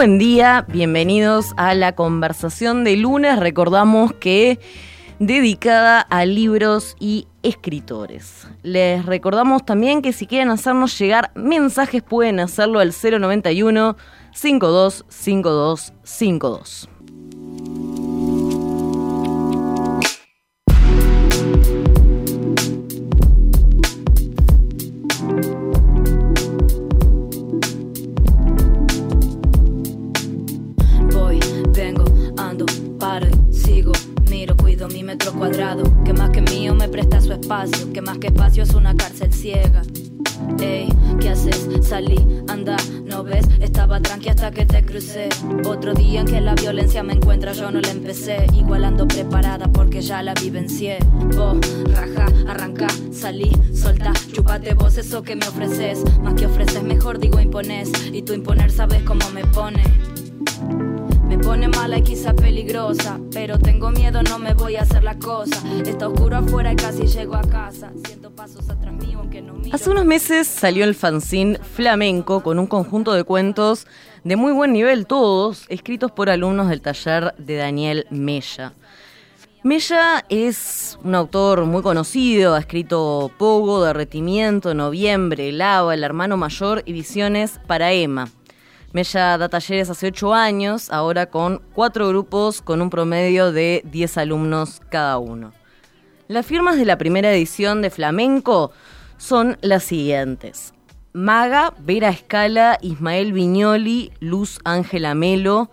buen día, bienvenidos a la conversación de lunes. Recordamos que dedicada a libros y escritores. Les recordamos también que si quieren hacernos llegar mensajes pueden hacerlo al 091 52 52 52. Cuadrado. Que más que mío me presta su espacio. Que más que espacio es una cárcel ciega. Ey, ¿qué haces? Salí, anda, ¿no ves? Estaba tranqui hasta que te crucé. Otro día en que la violencia me encuentra, yo no la empecé. Igual ando preparada porque ya la vivencié. Vos, raja, arranca, salí, solta, chupate vos eso que me ofreces. Más que ofreces, mejor digo impones. Y tú imponer sabes cómo me pone. Me pone mala y quizá peligrosa, pero tengo miedo, no me voy a hacer la cosa. Está oscuro afuera y casi llego a casa. Siento pasos atrás mío, aunque no miro. Hace unos meses salió el fanzine Flamenco con un conjunto de cuentos de muy buen nivel todos, escritos por alumnos del taller de Daniel Mella. Mella es un autor muy conocido, ha escrito Pogo, Derretimiento, Noviembre, Lava, El Hermano Mayor y Visiones para Emma. Mella da talleres hace ocho años, ahora con cuatro grupos con un promedio de 10 alumnos cada uno. Las firmas de la primera edición de Flamenco son las siguientes. Maga, Vera Escala, Ismael Viñoli, Luz Ángela Melo,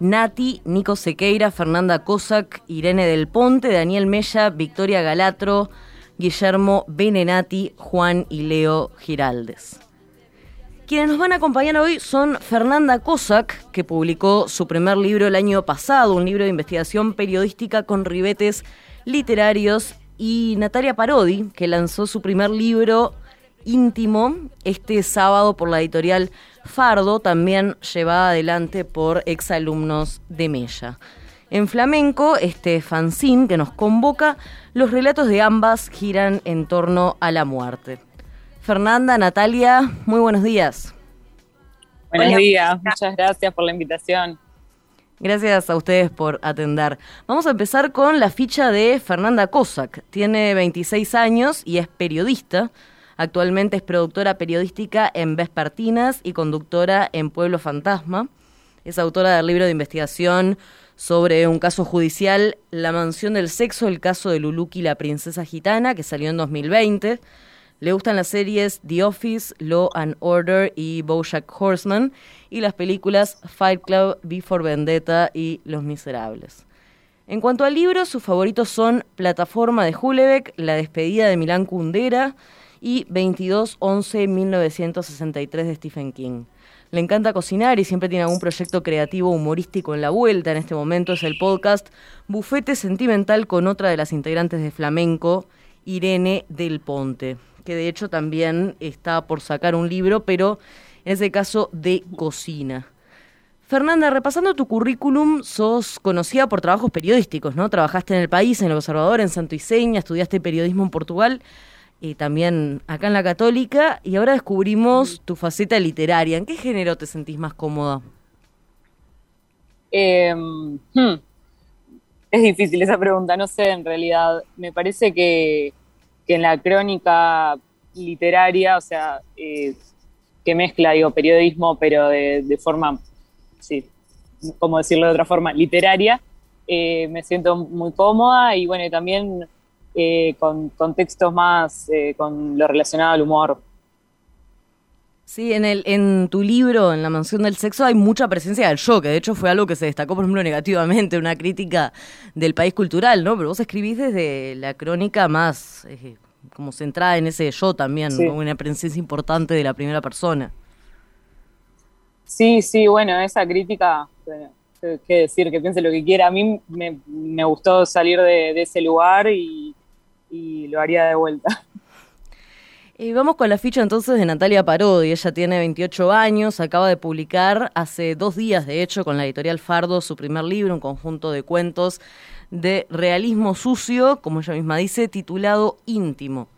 Nati, Nico Sequeira, Fernanda Cossack, Irene del Ponte, Daniel Mella, Victoria Galatro, Guillermo Benenati, Juan y Leo Giraldes. Quienes nos van a acompañar hoy son Fernanda Cossack, que publicó su primer libro el año pasado, un libro de investigación periodística con ribetes literarios, y Natalia Parodi, que lanzó su primer libro íntimo este sábado por la editorial Fardo, también llevada adelante por exalumnos de Mella. En flamenco, este fanzine que nos convoca, los relatos de ambas giran en torno a la muerte. Fernanda, Natalia, muy buenos días. Buenos días, muchas gracias por la invitación. Gracias a ustedes por atender. Vamos a empezar con la ficha de Fernanda Cossack. Tiene 26 años y es periodista. Actualmente es productora periodística en Vespertinas y conductora en Pueblo Fantasma. Es autora del libro de investigación sobre un caso judicial, La mansión del sexo, el caso de Luluki, la princesa gitana, que salió en 2020. Le gustan las series The Office, Law and Order y Bojack Horseman y las películas Fight Club, Before Vendetta y Los Miserables. En cuanto al libro, sus favoritos son Plataforma de Hulebeck, La despedida de Milán Kundera y 22-11-1963 de Stephen King. Le encanta cocinar y siempre tiene algún proyecto creativo humorístico en la vuelta. En este momento es el podcast Bufete Sentimental con otra de las integrantes de Flamenco, Irene del Ponte que de hecho también está por sacar un libro, pero en ese caso de cocina. Fernanda, repasando tu currículum, sos conocida por trabajos periodísticos, ¿no? Trabajaste en El País, en El Observador, en Santo Iseña, estudiaste periodismo en Portugal y también acá en la Católica, y ahora descubrimos tu faceta literaria. ¿En qué género te sentís más cómoda? Eh, hmm, es difícil esa pregunta, no sé en realidad. Me parece que que en la crónica literaria, o sea, eh, que mezcla, digo, periodismo, pero de, forma, sí, como decirlo de otra forma, literaria, eh, me siento muy cómoda y bueno, también eh, con, con, textos más, con lo relacionado al humor. Sí, en, el, en tu libro, en La Mansión del Sexo, hay mucha presencia del yo, que de hecho fue algo que se destacó, por ejemplo, negativamente, una crítica del país cultural, ¿no? Pero vos escribís desde la crónica más eh, como centrada en ese yo también, sí. una presencia importante de la primera persona. Sí, sí, bueno, esa crítica, bueno, qué decir, que piense lo que quiera. A mí me, me gustó salir de, de ese lugar y, y lo haría de vuelta. Y vamos con la ficha entonces de Natalia Parodi. Ella tiene 28 años, acaba de publicar hace dos días, de hecho, con la editorial Fardo, su primer libro, un conjunto de cuentos de realismo sucio, como ella misma dice, titulado Íntimo.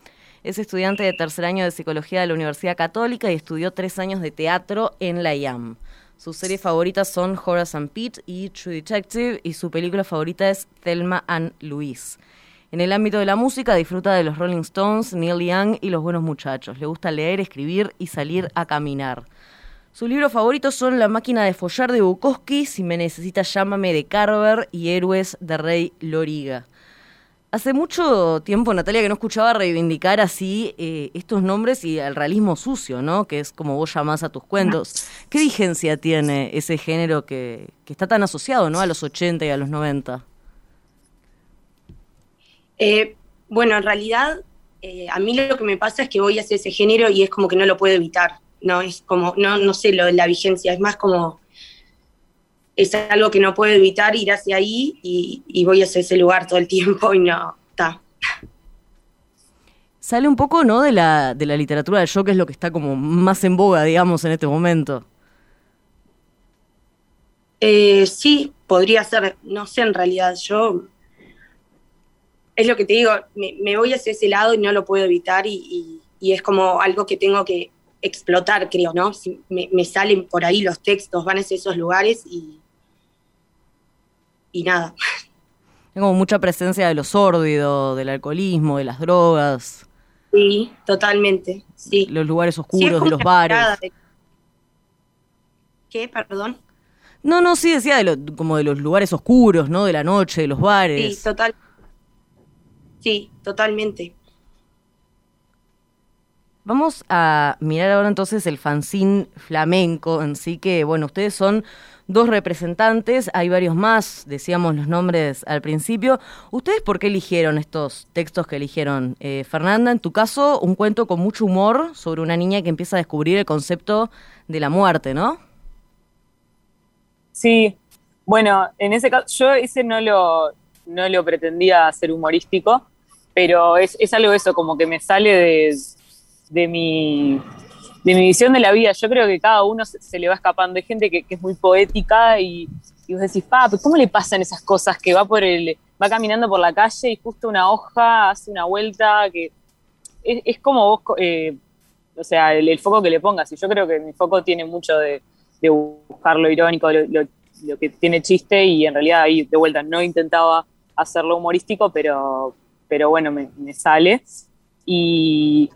Es estudiante de tercer año de psicología de la Universidad Católica y estudió tres años de teatro en la IAM. Sus series favoritas son Horace and Pete y True Detective y su película favorita es Thelma and Louise. En el ámbito de la música disfruta de los Rolling Stones, Neil Young y Los Buenos Muchachos. Le gusta leer, escribir y salir a caminar. Sus libros favoritos son La máquina de follar de Bukowski, Si me necesitas llámame de Carver y Héroes de Rey Loriga. Hace mucho tiempo, Natalia, que no escuchaba reivindicar así eh, estos nombres y el realismo sucio, ¿no? Que es como vos llamás a tus cuentos. ¿Qué vigencia tiene ese género que, que está tan asociado, ¿no? A los 80 y a los 90. Eh, bueno, en realidad eh, a mí lo que me pasa es que voy hacia ese género y es como que no lo puedo evitar, ¿no? Es como, no, no sé lo de la vigencia, es más como, es algo que no puedo evitar ir hacia ahí y, y voy hacia ese lugar todo el tiempo y no, está. Sale un poco, ¿no? De la, de la literatura del show, que es lo que está como más en boga, digamos, en este momento. Eh, sí, podría ser, no sé en realidad, yo es lo que te digo, me, voy hacia ese lado y no lo puedo evitar y, es como algo que tengo que explotar, creo, ¿no? me, salen por ahí los textos, van hacia esos lugares y, y nada. Tengo mucha presencia de lo sórdido, del alcoholismo, de las drogas. Sí, totalmente, sí. Los lugares oscuros, de los bares. ¿Qué? Perdón. No, no, sí decía de lo, como de los lugares oscuros, ¿no? De la noche, de los bares. Sí, total. Sí, totalmente. Vamos a mirar ahora entonces el fanzine flamenco en sí, que bueno, ustedes son dos representantes, hay varios más, decíamos los nombres al principio. ¿Ustedes por qué eligieron estos textos que eligieron? Eh, Fernanda, en tu caso, un cuento con mucho humor sobre una niña que empieza a descubrir el concepto de la muerte, ¿no? Sí, bueno, en ese caso, yo ese no lo, no lo pretendía hacer humorístico, pero es, es algo eso, como que me sale de, de, mi, de mi visión de la vida. Yo creo que cada uno se, le va escapando. Hay gente que, es muy poética y, y vos decís, pa, ¿cómo le pasan esas cosas? Que va por el, va caminando por la calle y justo una hoja hace una vuelta que es, como vos, eh, o sea, el, foco que le pongas. Y yo creo que mi foco tiene mucho de, buscar lo irónico, lo, lo, que tiene chiste y en realidad ahí de vuelta no intentaba hacerlo humorístico, pero, pero bueno, me, sale. Y,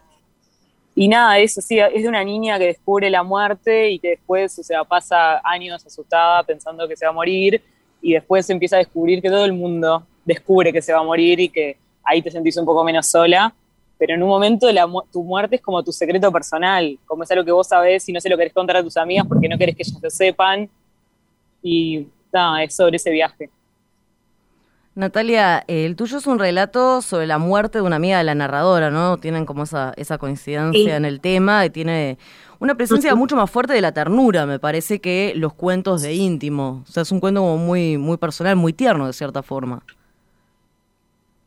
y nada, eso sí, es de una niña que descubre la muerte y que después, o sea, pasa años asustada pensando que se va a morir y después empieza a descubrir que todo el mundo descubre que se va a morir y que ahí te sentís un poco menos sola. Pero en un momento la, tu muerte es como tu secreto personal, como es algo que vos sabés y no se lo querés contar a tus amigas porque no querés que ellas lo sepan. Y nada, es sobre ese viaje. Natalia, el tuyo es un relato sobre la muerte de una amiga de la narradora, ¿no? Tienen como esa, esa coincidencia en el tema y tiene una presencia mucho más fuerte de la ternura, me parece, que los cuentos de íntimo. O sea, es un cuento como muy, muy personal, muy tierno de cierta forma.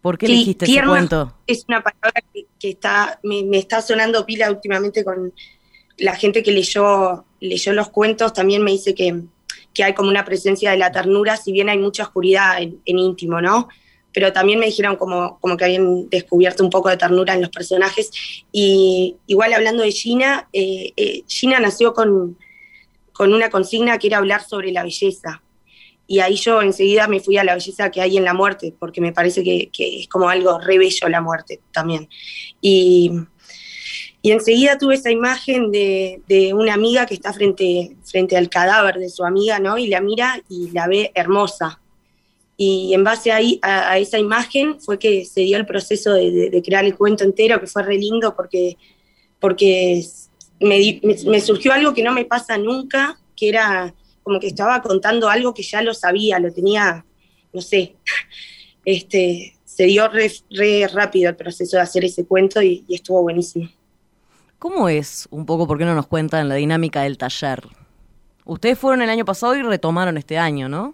¿Por qué elegiste ese cuento? Es una palabra que, está, me, me, está sonando pila últimamente con la gente que leyó, leyó los cuentos, también me dice que que hay como una presencia de la ternura, si bien hay mucha oscuridad en, íntimo, ¿no? Pero también me dijeron como, como que habían descubierto un poco de ternura en los personajes. Y igual hablando de Gina, eh, eh, Gina nació con, con una consigna que era hablar sobre la belleza. Y ahí yo enseguida me fui a la belleza que hay en la muerte, porque me parece que, es como algo re bello la muerte también. Y, y enseguida tuve esa imagen de, una amiga que está frente, frente al cadáver de su amiga, ¿no? Y la mira y la ve hermosa. Y en base ahí, a, esa imagen fue que se dio el proceso de, crear el cuento entero, que fue re lindo porque, porque me, surgió algo que no me pasa nunca, que era como que estaba contando algo que ya lo sabía, lo tenía, no sé, este, se dio re, rápido el proceso de hacer ese cuento y estuvo buenísimo. ¿Cómo es un poco, por qué no nos cuentan la dinámica del taller? Ustedes fueron el año pasado y retomaron este año, ¿no?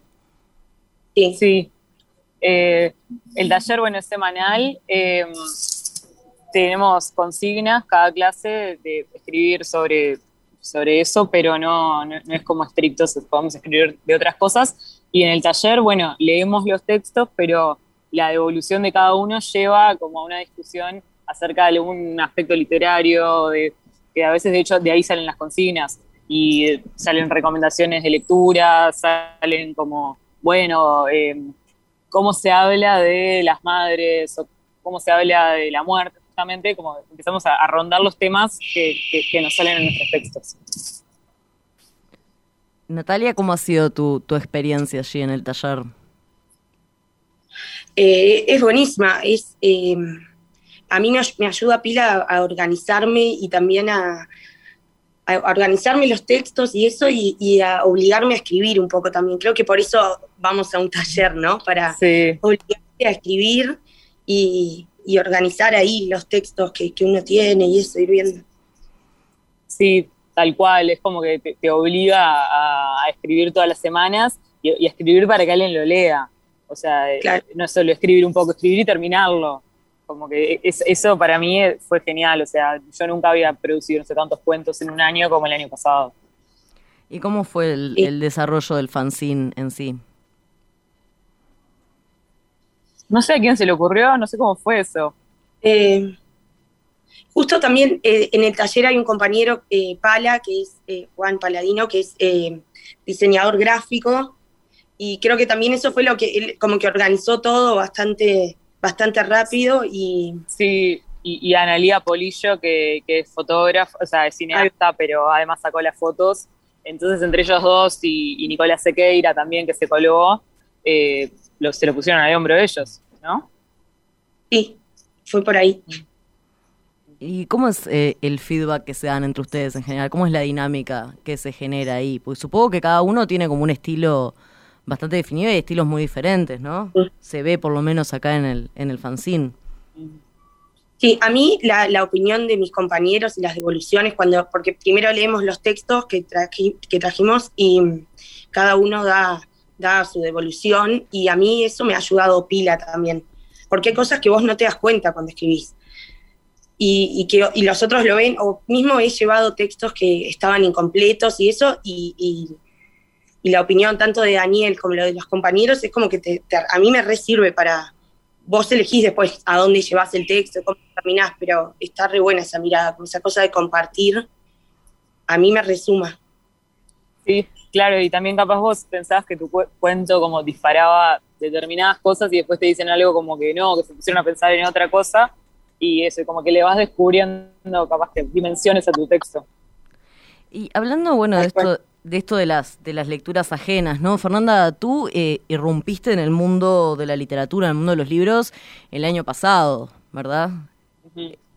Sí. Sí. Eh, el taller, bueno, es semanal. Em, tenemos consignas cada clase de escribir sobre, sobre eso, pero no, no, es como estricto, podemos escribir de otras cosas. Y en el taller, bueno, leemos los textos, pero la devolución de cada uno lleva como a una discusión acerca de algún aspecto literario, de, que a veces de hecho de ahí salen las consignas. y salen recomendaciones de lectura, salen como, bueno, eh, cómo se habla de las madres o cómo se habla de la muerte, justamente como empezamos a, rondar los temas que, nos salen en nuestros textos. Natalia, ¿cómo ha sido tu, experiencia allí en el taller? Eh, es buenísima, es, eh, a mí me, ayuda pila a, organizarme y también a, organizarme los textos y eso y, a obligarme a escribir un poco también. Creo que por eso vamos a un taller, ¿no? Para obligarme a escribir y, organizar ahí los textos que, uno tiene y eso, ir viendo. Sí, tal cual, es como que te, obliga a, escribir todas las semanas y, a escribir para que alguien lo lea. O sea, no es solo escribir un poco, escribir y terminarlo. Como que eso para mí fue genial, o sea, yo nunca había producido no sé tantos cuentos en un año como el año pasado. ¿Y cómo fue el, desarrollo del fanzine en sí? No sé a quién se le ocurrió, no sé cómo fue eso. Eh, justo también eh, en el taller hay un compañero, eh, Pala, que es Juan Paladino, que es diseñador gráfico, y creo que también eso fue lo que él como que organizó todo bastante bastante rápido y... Sí, y, y Analía Polillo, que, es fotógrafo, o sea, es cineasta, pero además sacó las fotos. Entonces, entre ellos dos y, Nicolás Sequeira también, que se colgó, eh, se lo pusieron al hombro ellos, ¿no? Sí, fue por ahí. ¿Y cómo es eh, el feedback que se dan entre ustedes en general? ¿Cómo es la dinámica que se genera ahí? Pues supongo que cada uno tiene como un estilo bastante definido y estilos muy diferentes, ¿no? Se ve por lo menos acá en el, en el fanzine. Sí, a mí la, opinión de mis compañeros y las devoluciones, cuando, porque primero leemos los textos que, que trajimos y cada uno da, da su devolución y a mí eso me ha ayudado pila también, porque hay cosas que vos no te das cuenta cuando escribís. Y, que y los otros lo ven, o mismo he llevado textos que estaban incompletos y eso, y y la opinión tanto de Daniel como lo de los compañeros es como que te, a mí me resirve para, vos elegís después a dónde llevas el texto, cómo terminás, pero está re buena esa mirada, esa cosa de compartir, a mí me resuma. Sí, claro, y también capaz vos pensabas que tu cuento como disparaba determinadas cosas y después te dicen algo como que no, que se pusieron a pensar en otra cosa y eso, como que le vas descubriendo capaz que dimensiones a tu texto. Y hablando, bueno, de esto, de esto de las, de las lecturas ajenas, ¿no? Fernanda, tú eh, irrumpiste en el mundo de la literatura, en el mundo de los libros, el año pasado, ¿verdad?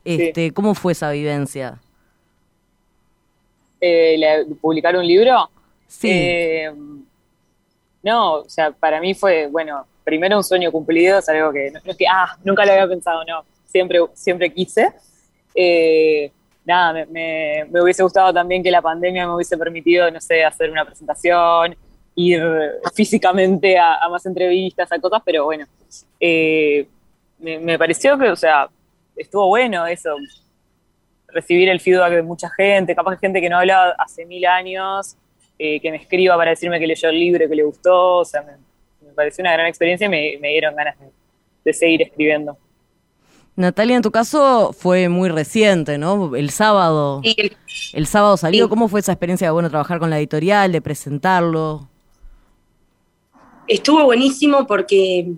este, ¿Cómo fue esa vivencia? Eh, ¿Publicar un libro? Sí. Eh, no, o sea, para mí fue, bueno, primero un sueño cumplido, es algo que no, es que, ah, nunca lo había pensado, no, siempre, siempre quise. Eh, nada, me, hubiese gustado también que la pandemia me hubiese permitido, no sé, hacer una presentación, ir físicamente a, más entrevistas, a cosas, pero bueno, eh, me, pareció que, o sea, estuvo bueno eso, recibir el feedback de mucha gente, capaz gente que no hablaba hace mil años, eh, que me escriba para decirme que leyó el libro, que le gustó, o sea, me, pareció una gran experiencia y me, dieron ganas de seguir escribiendo. Natalia, en tu caso fue muy reciente, ¿no? El sábado. El sábado salió. ¿Cómo fue esa experiencia de bueno trabajar con la editorial, de presentarlo? Estuvo buenísimo porque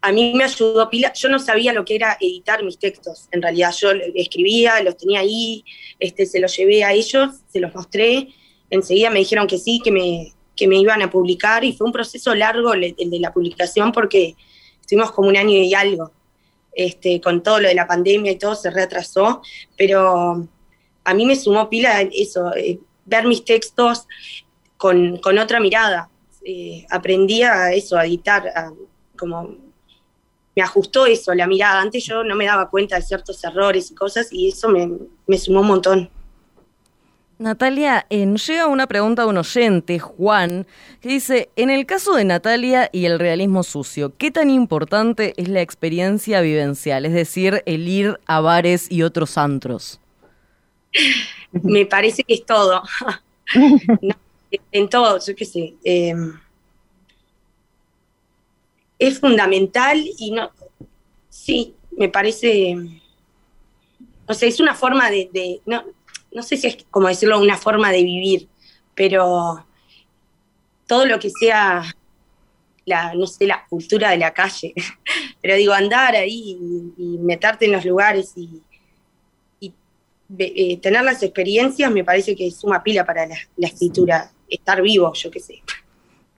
a mí me ayudó pila. Yo no sabía lo que era editar mis textos. En realidad, yo escribía, los tenía ahí, este, se los llevé a ellos, se los mostré. Enseguida me dijeron que sí, que me, que me iban a publicar y fue un proceso largo el de la publicación porque estuvimos como un año y algo este, con todo lo de la pandemia y todo se retrasó, pero a mí me sumó pila eso, eh, ver mis textos con, otra mirada. Eh, aprendí a eso, a editar, como me ajustó eso, la mirada. Antes yo no me daba cuenta de ciertos errores y cosas y eso me, me sumó un montón. Natalia, llega una pregunta de un oyente, Juan, que dice, en el caso de Natalia y el realismo sucio, ¿qué tan importante es la experiencia vivencial? Es decir, el ir a bares y otros antros. Me parece que es todo. en todo, yo qué sé. Em, es fundamental y no, sí, me parece, o sea, es una forma de, no, no sé si es como decirlo, una forma de vivir, pero todo lo que sea la, no sé, la cultura de la calle, pero digo, andar ahí y, meterte en los lugares y, eh, tener las experiencias me parece que es una pila para la, escritura, estar vivo, yo qué sé.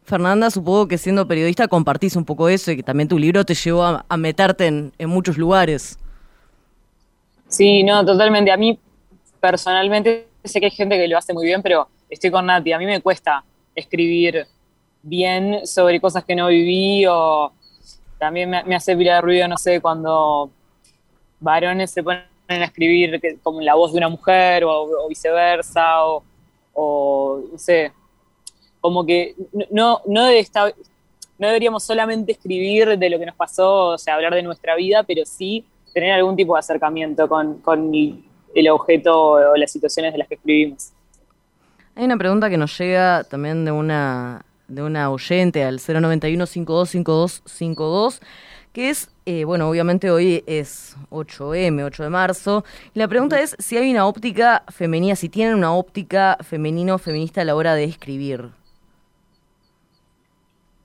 Fernanda, supongo que siendo periodista compartís un poco eso y que también tu libro te llevó a, meterte en, en, muchos lugares. Sí, no, totalmente. A mí personalmente sé que hay gente que lo hace muy bien, pero estoy con Nati. A mí me cuesta escribir bien sobre cosas que no viví o también me, hace pila de ruido, no sé, cuando varones se ponen a escribir como la voz de una mujer o, viceversa o, no sé, como que no, no, debe estar, no deberíamos solamente escribir de lo que nos pasó, o sea, hablar de nuestra vida, pero sí tener algún tipo de acercamiento con, con el objeto o las situaciones de las que escribimos. Hay una pregunta que nos llega también de una de una oyente al 091-525252, que es, eh, bueno, obviamente hoy es 8M, 8 de marzo, y la pregunta es si hay una óptica femenina, si tienen una óptica femenino feminista a la hora de escribir.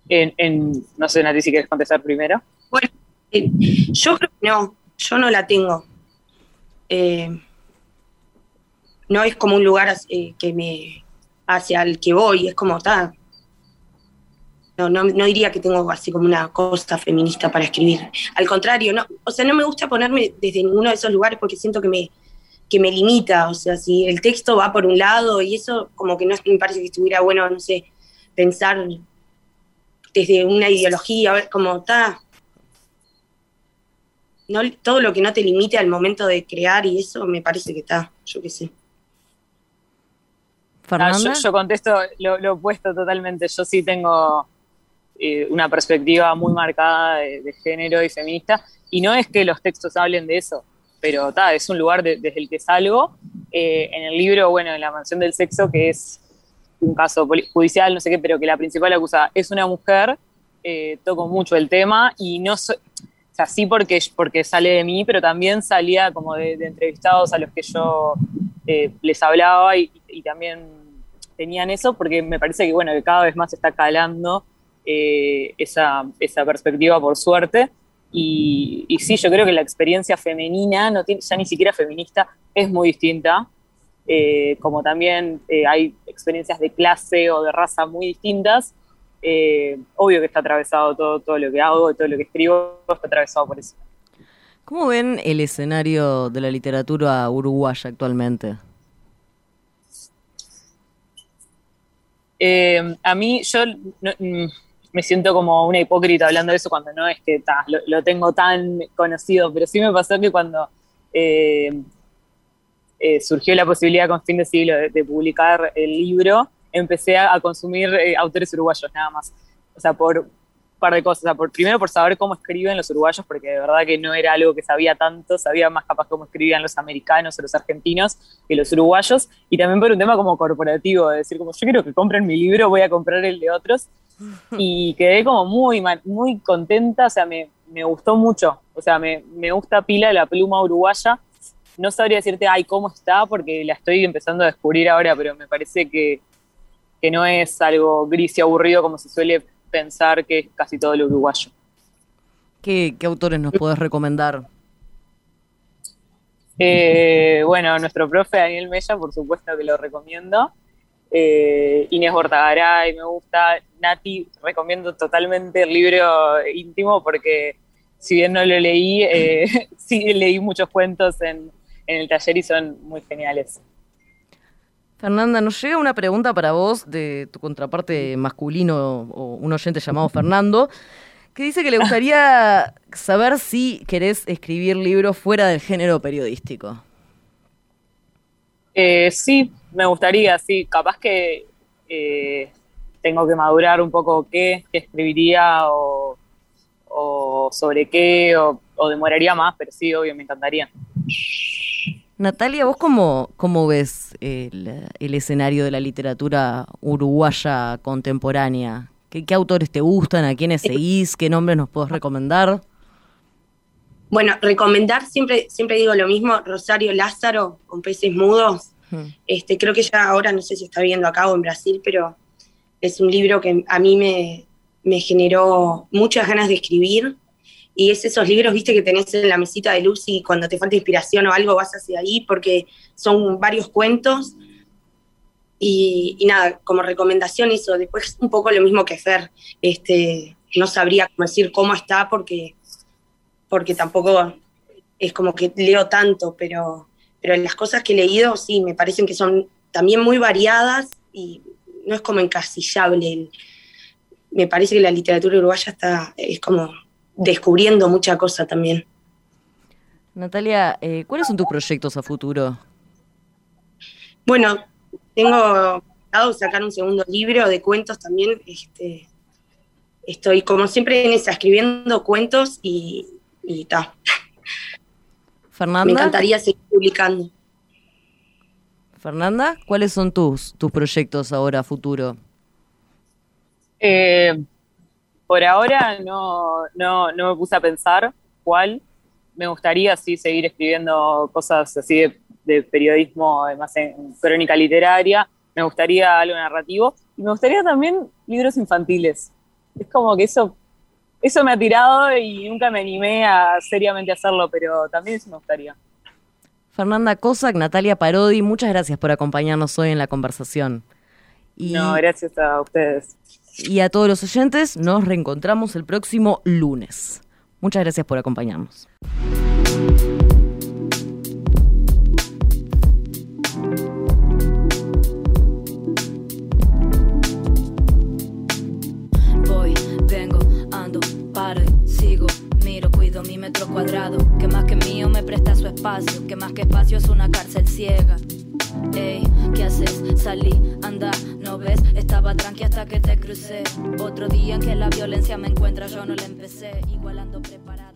En, no sé, Nati, si quieres contestar primero. Bueno, eh, yo creo que no, yo no la tengo. Eh, no es como un lugar que me hacia el que voy, es como tal no, no, no, diría que tengo así como una cosa feminista para escribir. Al contrario, no, o sea, no me gusta ponerme desde ninguno de esos lugares porque siento que me, que me limita. O sea, si el texto va por un lado y eso como que no me parece que estuviera bueno, no sé, pensar desde una ideología, cómo está. No, todo lo que no te limite al momento de crear y eso me parece que está, yo qué sé. Ah, yo, contesto lo, lo opuesto totalmente. Yo sí tengo eh, una perspectiva muy marcada de, género y feminista. Y no es que los textos hablen de eso, pero ta, es un lugar desde el que salgo. Eh, en el libro, bueno, en La Mansión del Sexo, que es un caso judicial, no sé qué, pero que la principal acusada es una mujer, eh, toco mucho el tema y no soy, o sea, sí porque, porque sale de mí, pero también salía como de, entrevistados a los que yo les hablaba y, también tenían eso, porque me parece que, bueno, que cada vez más está calando eh, esa, esa, perspectiva por suerte. Y, sí, yo creo que la experiencia femenina, ya ni siquiera feminista, es muy distinta. Eh, como también eh, hay experiencias de clase o de raza muy distintas, obvio que está atravesado todo, todo lo que hago, todo lo que escribo, está atravesado por eso. ¿Cómo ven el escenario de la literatura uruguaya actualmente? a mí, yo mm, me siento como una hipócrita hablando de eso cuando no es que lo, tengo tan conocido, pero sí me pasó que cuando eh, eh, surgió la posibilidad con fin de siglo de, publicar el libro, empecé a, consumir eh, autores uruguayos nada más. O sea, por un par de cosas. por, primero por saber cómo escriben los uruguayos, porque de verdad que no era algo que sabía tanto, sabía más capaz cómo escribían los americanos o los argentinos que los uruguayos, y también por un tema como corporativo, de decir como yo quiero que compren mi libro, voy a comprar el de otros, y quedé como muy, muy contenta, o sea, me, gustó mucho, o sea, me, gusta pila la pluma uruguaya. No sabría decirte, ay, cómo está, porque la estoy empezando a descubrir ahora, pero me parece que, no es algo gris y aburrido como se suele pensar que es casi todo lo uruguayo. ¿Qué, autores nos puedes recomendar? Eh, bueno, nuestro profe Daniel Mella, por supuesto que lo recomiendo. Eh, Inés Bortagaray me gusta, Nati, recomiendo totalmente el libro íntimo porque si bien no lo leí, eh, sí leí muchos cuentos en, el taller y son muy geniales. Fernanda, nos llega una pregunta para vos de tu contraparte masculino o un oyente llamado Fernando, que dice que le gustaría saber si querés escribir libros fuera del género periodístico. Eh, sí, me gustaría, sí, capaz que eh, tengo que madurar un poco qué, escribiría o, sobre qué, o, demoraría más, pero sí, obvio, me encantaría. Natalia, ¿vos cómo, cómo ves el, escenario de la literatura uruguaya contemporánea? ¿Qué, autores te gustan? ¿A quiénes seguís? ¿Qué nombres nos podés recomendar? Bueno, recomendar siempre, siempre digo lo mismo, Rosario Lázaro con peces mudos Este, creo que ya ahora no sé si está viendo acá o en Brasil, pero es un libro que a mí me, me generó muchas ganas de escribir. Y es esos libros, viste, que tenés en la mesita de luz y cuando te falta inspiración o algo vas hacia ahí, porque son varios cuentos. Y, nada, como recomendación eso. Después un poco lo mismo que Fer. Este, no sabría decir cómo está porque, porque tampoco es como que leo tanto, pero, pero las cosas que he leído sí, me parecen que son también muy variadas y no es como encasillable. Me parece que la literatura uruguaya está, es como descubriendo mucha cosa también. Natalia, eh, ¿cuáles son tus proyectos a futuro? Bueno, tengo pensado sacar un segundo libro de cuentos también. Este, estoy como siempre en esa, escribiendo cuentos y, y ta. Fernanda. Me encantaría seguir publicando. Fernanda, ¿cuáles son tus, tus proyectos ahora a futuro? Eh, por ahora no, no, no, me puse a pensar cuál. Me gustaría sí seguir escribiendo cosas así de, periodismo, además en crónica literaria. Me gustaría algo narrativo. Y me gustaría también libros infantiles. Es como que eso eso me ha tirado y nunca me animé a seriamente hacerlo, pero también eso me gustaría. Fernanda Cossack, Natalia Parodi, muchas gracias por acompañarnos hoy en la conversación. no, gracias a ustedes. Y a todos los oyentes, nos reencontramos el próximo lunes. Muchas gracias por acompañarnos. metro cuadrado, que más que mío me presta su espacio, que más que espacio es una cárcel ciega. Ey, ¿qué haces? Salí, anda, ¿no ves? Estaba tranqui hasta que te crucé. Otro día en que la violencia me encuentra, yo no la empecé, igualando preparada.